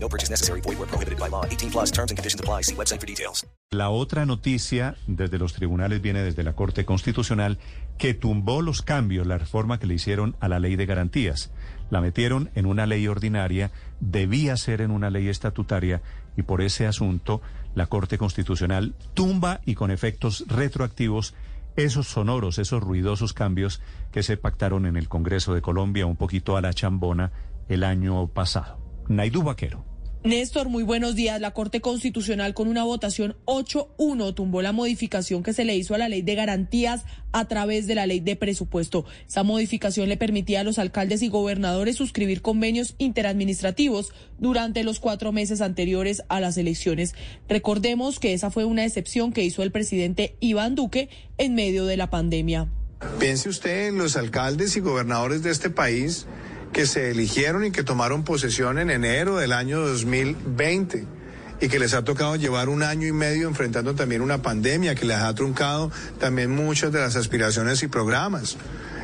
No purchase necessary. Void where prohibited by law. 18 plus terms and conditions apply. See website for details. La otra noticia desde los tribunales viene desde la Corte Constitucional que tumbó los cambios, la reforma que le hicieron a la ley de garantías. La metieron en una ley ordinaria, debía ser en una ley estatutaria y por ese asunto la Corte Constitucional tumba y con efectos retroactivos esos sonoros, esos ruidosos cambios que se pactaron en el Congreso de Colombia un poquito a la chambona el año pasado. Naidú Vaquero. Néstor, muy buenos días. La Corte Constitucional con una votación 8-1 tumbó la modificación que se le hizo a la ley de garantías a través de la ley de presupuesto. Esa modificación le permitía a los alcaldes y gobernadores suscribir convenios interadministrativos durante los cuatro meses anteriores a las elecciones. Recordemos que esa fue una excepción que hizo el presidente Iván Duque en medio de la pandemia. Piense usted en los alcaldes y gobernadores de este país que se eligieron y que tomaron posesión en enero del año 2020 y que les ha tocado llevar un año y medio enfrentando también una pandemia que les ha truncado también muchas de las aspiraciones y programas.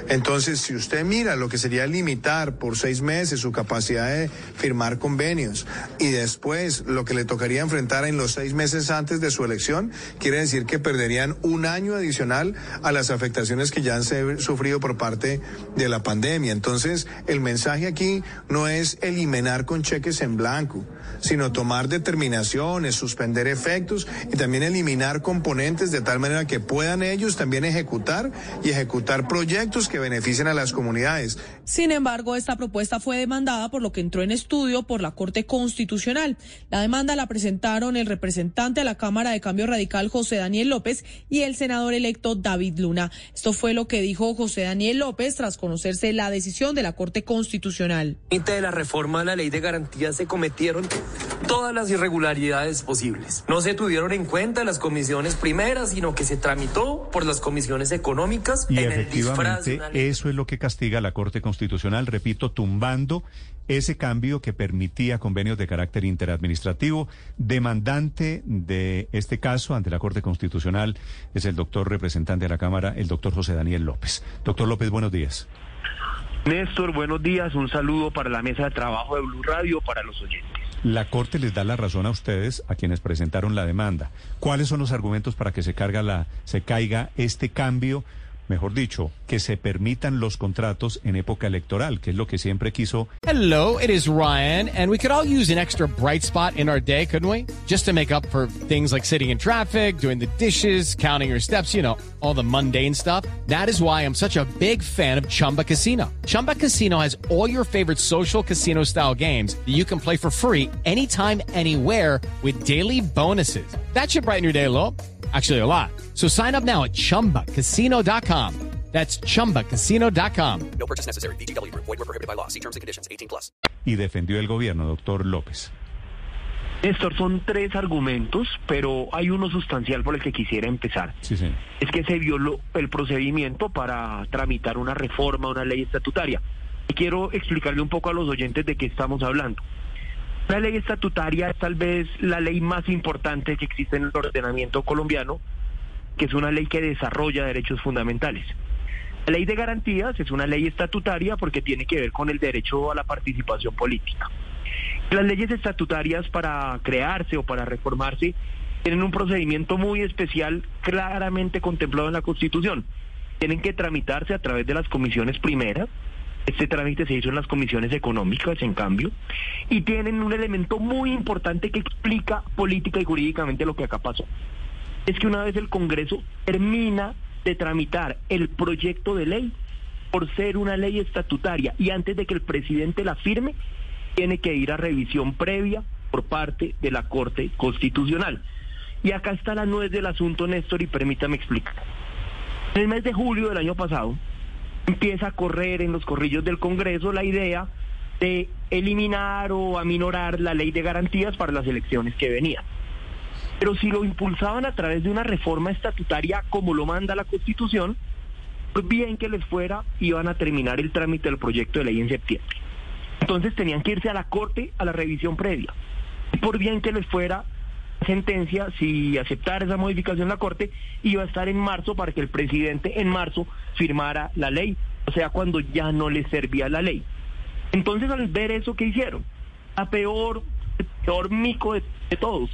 Entonces, si usted mira lo que sería limitar por seis meses su capacidad de firmar convenios y después lo que le tocaría enfrentar en los seis meses antes de su elección, quiere decir que perderían un año adicional a las afectaciones que ya han sufrido por parte de la pandemia. Entonces, el mensaje aquí no es eliminar con cheques en blanco, sino tomar determinaciones, suspender efectos y también eliminar componentes de tal manera que puedan ellos también ejecutar y ejecutar proyectos que beneficien a las comunidades. Sin embargo, esta propuesta fue demandada por lo que entró en estudio por la Corte Constitucional. La demanda la presentaron el representante a la Cámara de Cambio Radical José Daniel López y el senador electo David Luna. Esto fue lo que dijo José Daniel López tras conocerse la decisión de la Corte Constitucional. De la reforma de la ley de garantías se cometieron todas las irregularidades posibles. No se tuvieron en cuenta las comisiones primeras, sino que se tramitó por las comisiones económicas y en eso es lo que castiga la Corte Constitucional, repito, tumbando ese cambio que permitía convenios de carácter interadministrativo. Demandante de este caso ante la Corte Constitucional es el doctor representante de la Cámara, el doctor José Daniel López. Doctor López, buenos días. Néstor, buenos días. Un saludo para la mesa de trabajo de Blue Radio, para los oyentes. La Corte les da la razón a ustedes, a quienes presentaron la demanda. ¿Cuáles son los argumentos para que se, carga la, se caiga este cambio? Mejor dicho, que se permitan los contratos en época electoral, que es lo que siempre quiso. Hello, it is Ryan, and we could all use an extra bright spot in our day, couldn't we? Just to make up for things like sitting in traffic, doing the dishes, counting your steps, you know, all the mundane stuff. That is why I'm such a big fan of Chumba Casino. Chumba Casino has all your favorite social casino style games that you can play for free anytime, anywhere with daily bonuses. That should brighten your day a little. Actually, a lot. So sign up now at chumbacasino.com. That's chumbacasino.com. No purchase necessary. VGW Group. Void were prohibited by law. See terms and conditions. 18 plus. Y defendió el gobierno, doctor López. Néstor, son tres argumentos, pero hay uno sustancial por el que quisiera empezar. Sí, sí. Es que se violó el procedimiento para tramitar una reforma, una ley estatutaria. Y quiero explicarle un poco a los oyentes de qué estamos hablando. La ley estatutaria es tal vez la ley más importante que existe en el ordenamiento colombiano, que es una ley que desarrolla derechos fundamentales. La ley de garantías es una ley estatutaria porque tiene que ver con el derecho a la participación política. Las leyes estatutarias para crearse o para reformarse tienen un procedimiento muy especial claramente contemplado en la Constitución. Tienen que tramitarse a través de las comisiones primeras, este trámite se hizo en las comisiones económicas, en cambio, y tienen un elemento muy importante que explica política y jurídicamente lo que acá pasó. Es que una vez el Congreso termina de tramitar el proyecto de ley, por ser una ley estatutaria, y antes de que el presidente la firme, tiene que ir a revisión previa por parte de la Corte Constitucional. Y acá está la nuez del asunto, Néstor, y permítame explicar. En el mes de julio del año pasado, empieza a correr en los corrillos del Congreso la idea de eliminar o aminorar la ley de garantías para las elecciones que venían. Pero si lo impulsaban a través de una reforma estatutaria como lo manda la Constitución, pues bien que les fuera, iban a terminar el trámite del proyecto de ley en septiembre. Entonces tenían que irse a la Corte a la revisión previa. Por bien que les fuera, sentencia, si aceptara esa modificación la Corte, iba a estar en marzo para que el presidente en marzo firmara la ley, o sea, cuando ya no les servía la ley. Entonces, al ver eso, ¿qué hicieron? A peor, peor mico de todos,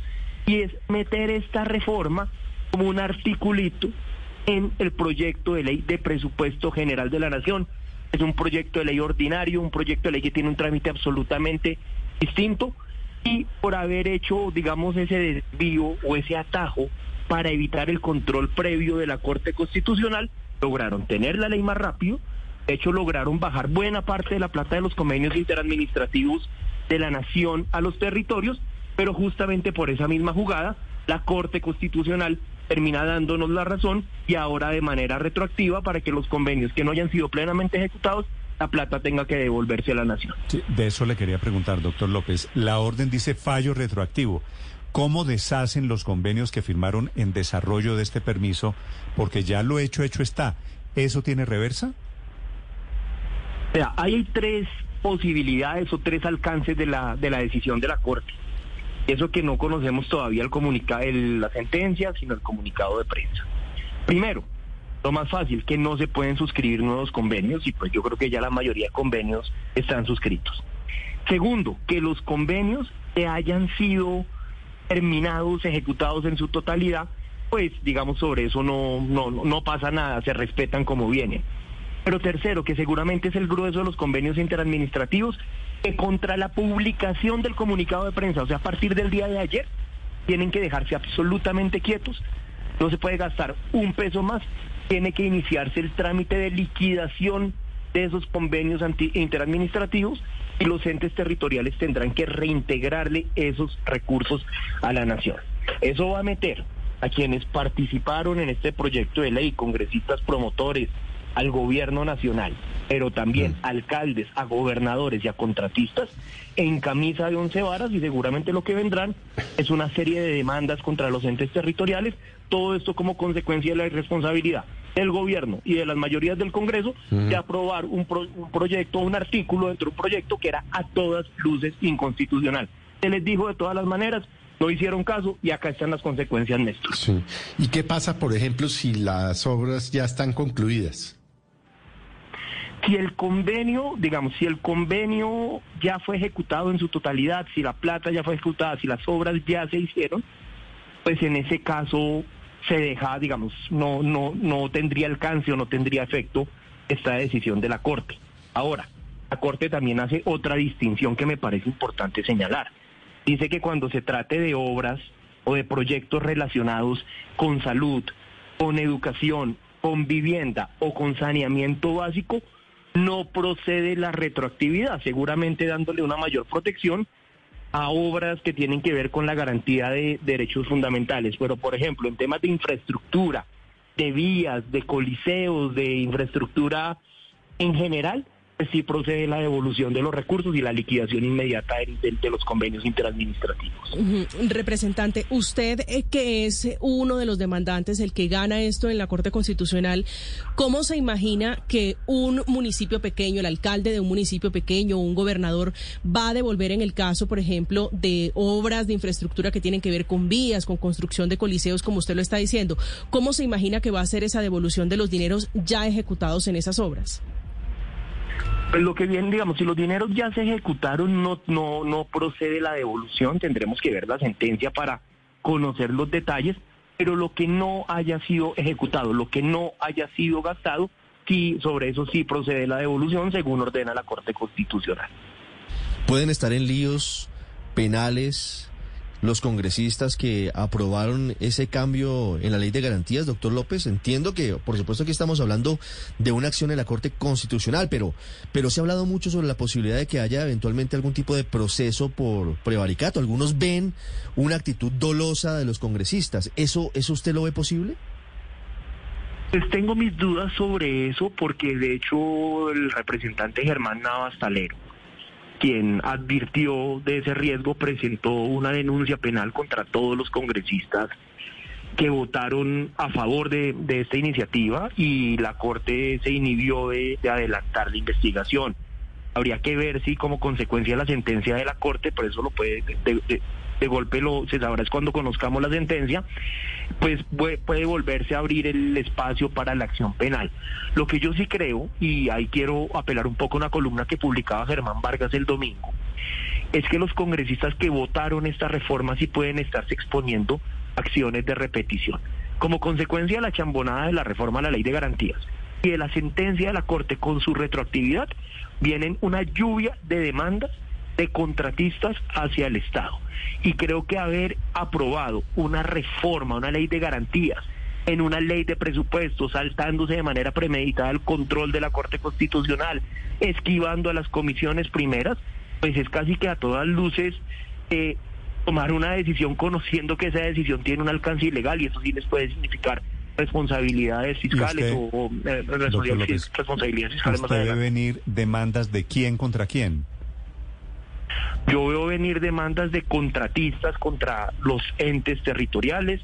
y es meter esta reforma como un articulito en el proyecto de ley de presupuesto general de la Nación. Es un proyecto de ley ordinario, un proyecto de ley que tiene un trámite absolutamente distinto y por haber hecho, digamos, ese desvío o ese atajo para evitar el control previo de la Corte Constitucional, lograron tener la ley más rápido, de hecho lograron bajar buena parte de la plata de los convenios interadministrativos de la nación a los territorios, pero justamente por esa misma jugada, la Corte Constitucional termina dándonos la razón y ahora de manera retroactiva para que los convenios que no hayan sido plenamente ejecutados la plata tenga que devolverse a la nación. De eso le quería preguntar, doctor López. La orden dice fallo retroactivo. ¿Cómo deshacen los convenios que firmaron en desarrollo de este permiso? Porque ya lo hecho, hecho está. ¿Eso tiene reversa? Sea, hay tres posibilidades o tres alcances de la, de la decisión de la Corte. Eso que no conocemos todavía el comunicado, la sentencia, sino el comunicado de prensa. Primero, lo más fácil, que no se pueden suscribir nuevos convenios y pues yo creo que ya la mayoría de convenios están suscritos. Segundo, que los convenios que hayan sido terminados, ejecutados en su totalidad, pues digamos sobre eso no, no, no pasa nada, se respetan como vienen. Pero tercero, que seguramente es el grueso de los convenios interadministrativos, que contra la publicación del comunicado de prensa, o sea, a partir del día de ayer, tienen que dejarse absolutamente quietos. No se puede gastar un peso más tiene que iniciarse el trámite de liquidación de esos convenios interadministrativos y los entes territoriales tendrán que reintegrarle esos recursos a la nación. Eso va a meter a quienes participaron en este proyecto de ley, congresistas promotores, al gobierno nacional, pero también alcaldes, a gobernadores y a contratistas en camisa de once varas y seguramente lo que vendrán es una serie de demandas contra los entes territoriales, todo esto como consecuencia de la irresponsabilidad del gobierno y de las mayorías del Congreso de aprobar un, un proyecto, un artículo dentro de un proyecto que era a todas luces inconstitucional. Se les dijo de todas las maneras, no hicieron caso y acá están las consecuencias, Néstor. Sí. ¿Y qué pasa, por ejemplo, si las obras ya están concluidas? Si el convenio, digamos, si el convenio ya fue ejecutado en su totalidad, si la plata ya fue ejecutada, si las obras ya se hicieron, pues en ese caso se deja, digamos, no, no, no tendría alcance o no tendría efecto esta decisión de la Corte. Ahora, la Corte también hace otra distinción que me parece importante señalar. Dice que cuando se trate de obras o de proyectos relacionados con salud, con educación, con vivienda o con saneamiento básico, no procede la retroactividad, seguramente dándole una mayor protección a obras que tienen que ver con la garantía de derechos fundamentales. Pero, por ejemplo, en temas de infraestructura, de vías, de coliseos, de infraestructura en general, pues sí procede la devolución de los recursos y la liquidación inmediata de, los convenios interadministrativos. Representante, usted eh, que es uno de los demandantes, el que gana esto en la Corte Constitucional, ¿cómo se imagina que un municipio pequeño, el alcalde de un municipio pequeño, un gobernador, va a devolver en el caso, por ejemplo, de obras de infraestructura que tienen que ver con vías, con construcción de coliseos, como usted lo está diciendo? ¿Cómo se imagina que va a ser esa devolución de los dineros ya ejecutados en esas obras? Pues lo que bien, digamos, si los dineros ya se ejecutaron, no, no, no procede la devolución, tendremos que ver la sentencia para conocer los detalles, pero lo que no haya sido ejecutado, lo que no haya sido gastado, sí, sobre eso sí procede la devolución según ordena la Corte Constitucional. ¿Pueden estar en líos penales los congresistas que aprobaron ese cambio en la ley de garantías, doctor López? Entiendo que, por supuesto, aquí estamos hablando de una acción en la Corte Constitucional, pero, pero se ha hablado mucho sobre la posibilidad de que haya eventualmente algún tipo de proceso por prevaricato. Algunos ven una actitud dolosa de los congresistas. ¿Eso, eso usted lo ve posible? Pues tengo mis dudas sobre eso porque de hecho el representante Germán Navas Talero quien advirtió de ese riesgo, presentó una denuncia penal contra todos los congresistas que votaron a favor de, esta iniciativa y la Corte se inhibió de, de adelantar la investigación. Habría que ver si como consecuencia de la sentencia de la Corte, por eso lo puede, de, de- golpe lo se sabrá es cuando conozcamos la sentencia, pues puede, puede volverse a abrir el espacio para la acción penal. Lo que yo sí creo, y ahí quiero apelar un poco a una columna que publicaba Germán Vargas el domingo, es que los congresistas que votaron esta reforma sí pueden estarse exponiendo acciones de repetición. Como consecuencia de la chambonada de la reforma a la ley de garantías y de la sentencia de la Corte con su retroactividad, vienen una lluvia de demandas de contratistas hacia el Estado. Y creo que haber aprobado una reforma, una ley de garantías, en una ley de presupuestos, saltándose de manera premeditada el control de la Corte Constitucional, esquivando a las comisiones primeras, pues es casi que a todas luces eh, tomar una decisión conociendo que esa decisión tiene un alcance ilegal y eso sí les puede significar responsabilidades fiscales usted, o, eh, responsabilidades, López, responsabilidades fiscales más ¿Usted ve adelante. venir demandas de quién contra quién? Yo veo venir demandas de contratistas contra los entes territoriales,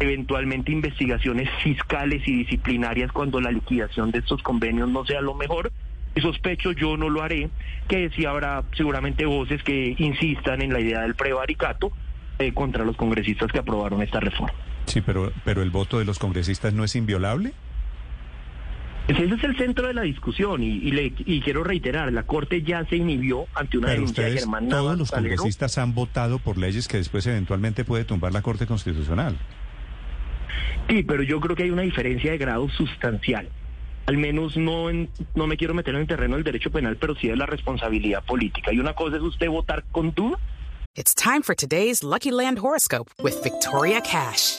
eventualmente investigaciones fiscales y disciplinarias cuando la liquidación de estos convenios no sea lo mejor. Y sospecho, yo no lo haré, que sí habrá seguramente voces que insistan en la idea del prevaricato eh, contra los congresistas que aprobaron esta reforma. Sí, pero, pero el voto de los congresistas no es inviolable. Pues Ese es el centro de la discusión y, y le- y quiero reiterar, la Corte ya se inhibió ante una Pero denuncia de Germán todos Navas los Calero. congresistas han votado por leyes que después eventualmente puede tumbar la Corte Constitucional. Sí, pero yo creo que hay una diferencia de grado sustancial. Al menos no en- no me quiero meter en el terreno del derecho penal, pero sí de la responsabilidad política. Y una cosa es usted votar con duda. It's time for today's Lucky Land horoscope with Victoria Cash.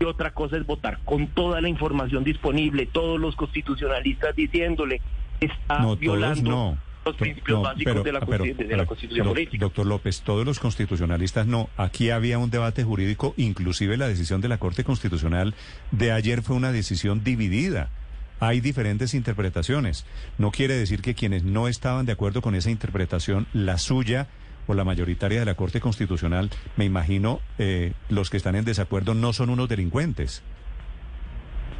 Y otra cosa es votar con toda la información disponible, todos los constitucionalistas diciéndole está No, violando no. los principios No, básicos pero- de la, pero- de la Constitución política. Doctor López, todos los constitucionalistas no. Aquí había un debate jurídico, inclusive la decisión de la Corte Constitucional de ayer fue una decisión dividida. Hay diferentes interpretaciones. No quiere decir que quienes no estaban de acuerdo con esa interpretación, la suya la mayoritaria de la Corte Constitucional, me imagino, eh, los que están en desacuerdo no son unos delincuentes.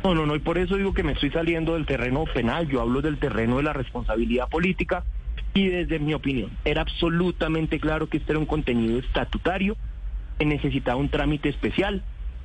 No, no, no, y por eso digo que me estoy saliendo del terreno penal, yo hablo del terreno de la responsabilidad política y desde mi opinión era absolutamente claro que este era un contenido estatutario que necesitaba un trámite especial,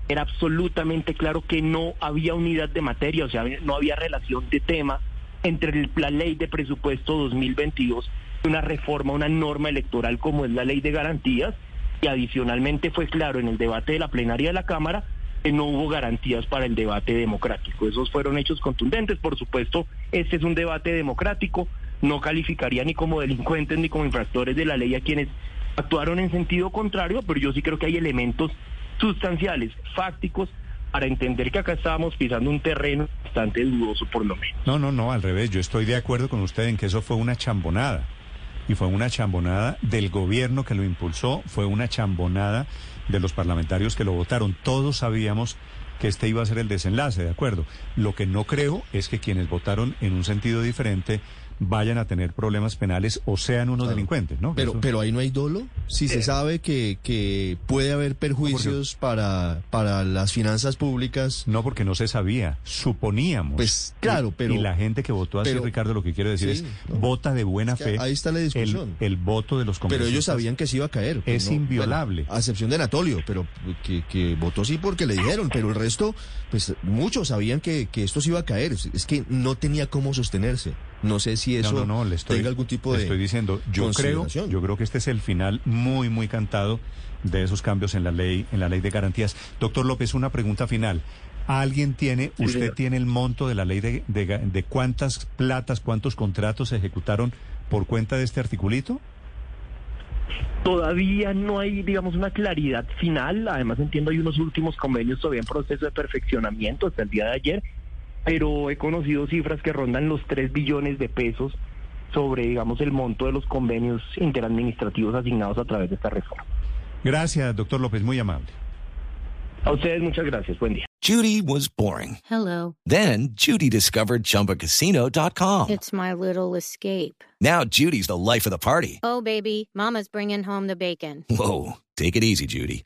era absolutamente claro que no había unidad de materia, o sea, no había relación de tema entre la ley de presupuesto 2022 y una reforma, una norma electoral como es la ley de garantías y adicionalmente fue claro en el debate de la plenaria de la Cámara que no hubo garantías para el debate democrático. Esos fueron hechos contundentes. Por supuesto, este es un debate democrático. No calificaría ni como delincuentes ni como infractores de la ley a quienes actuaron en sentido contrario, pero yo sí creo que hay elementos sustanciales, fácticos, para entender que acá estábamos pisando un terreno bastante dudoso por lo menos. No, no, no, al revés. Yo estoy de acuerdo con usted en que eso fue una chambonada. Y fue una chambonada del gobierno que lo impulsó, fue una chambonada de los parlamentarios que lo votaron. Todos sabíamos que este iba a ser el desenlace, ¿de acuerdo? Lo que no creo es que quienes votaron en un sentido diferente vayan a tener problemas penales o sean unos delincuentes, ¿no? Pero, Eso- pero ahí no hay dolo. Si se sabe que, que puede haber perjuicios para, para las finanzas públicas. No, porque no se sabía, suponíamos. Pues claro, Y- pero. Y la gente que votó así, pero- Ricardo, lo que quiere decir Sí, es, no. vota de buena Es que fe. ahí está la discusión. El, el voto de los Pero ellos sabían que se iba a caer. pues, Es no, inviolable. bueno, a excepción de Anatolio, pero que, que votó sí porque le dijeron, pero el resto, pues muchos sabían que, que esto se iba a caer. Es que no tenía cómo sostenerse. No sé si eso no, no, no, le estoy, tenga algún tipo le de. estoy diciendo, yo creo, yo creo que este es el final muy, muy cantado de esos cambios en la ley, en la ley de garantías. Doctor López, una pregunta final. ¿Alguien tiene, Sí, usted señor. tiene el monto de la ley de, de, de cuántas platas, cuántos contratos se ejecutaron por cuenta de este articulito? Todavía no hay, digamos, una claridad final. Además, entiendo hay unos últimos convenios todavía en proceso de perfeccionamiento hasta el día de ayer, pero he conocido cifras que rondan los 3 billones de pesos sobre, digamos, el monto de los convenios interadministrativos asignados a través de esta reforma. Gracias, doctor López, muy amable. A ustedes muchas gracias. Buen día. Judy was boring. Hello. Then Judy discovered ChumbaCasino.com. It's my little escape. Now Judy's the life of the party. Oh, baby, Mama's bringing home the bacon. Whoa, take it easy, Judy.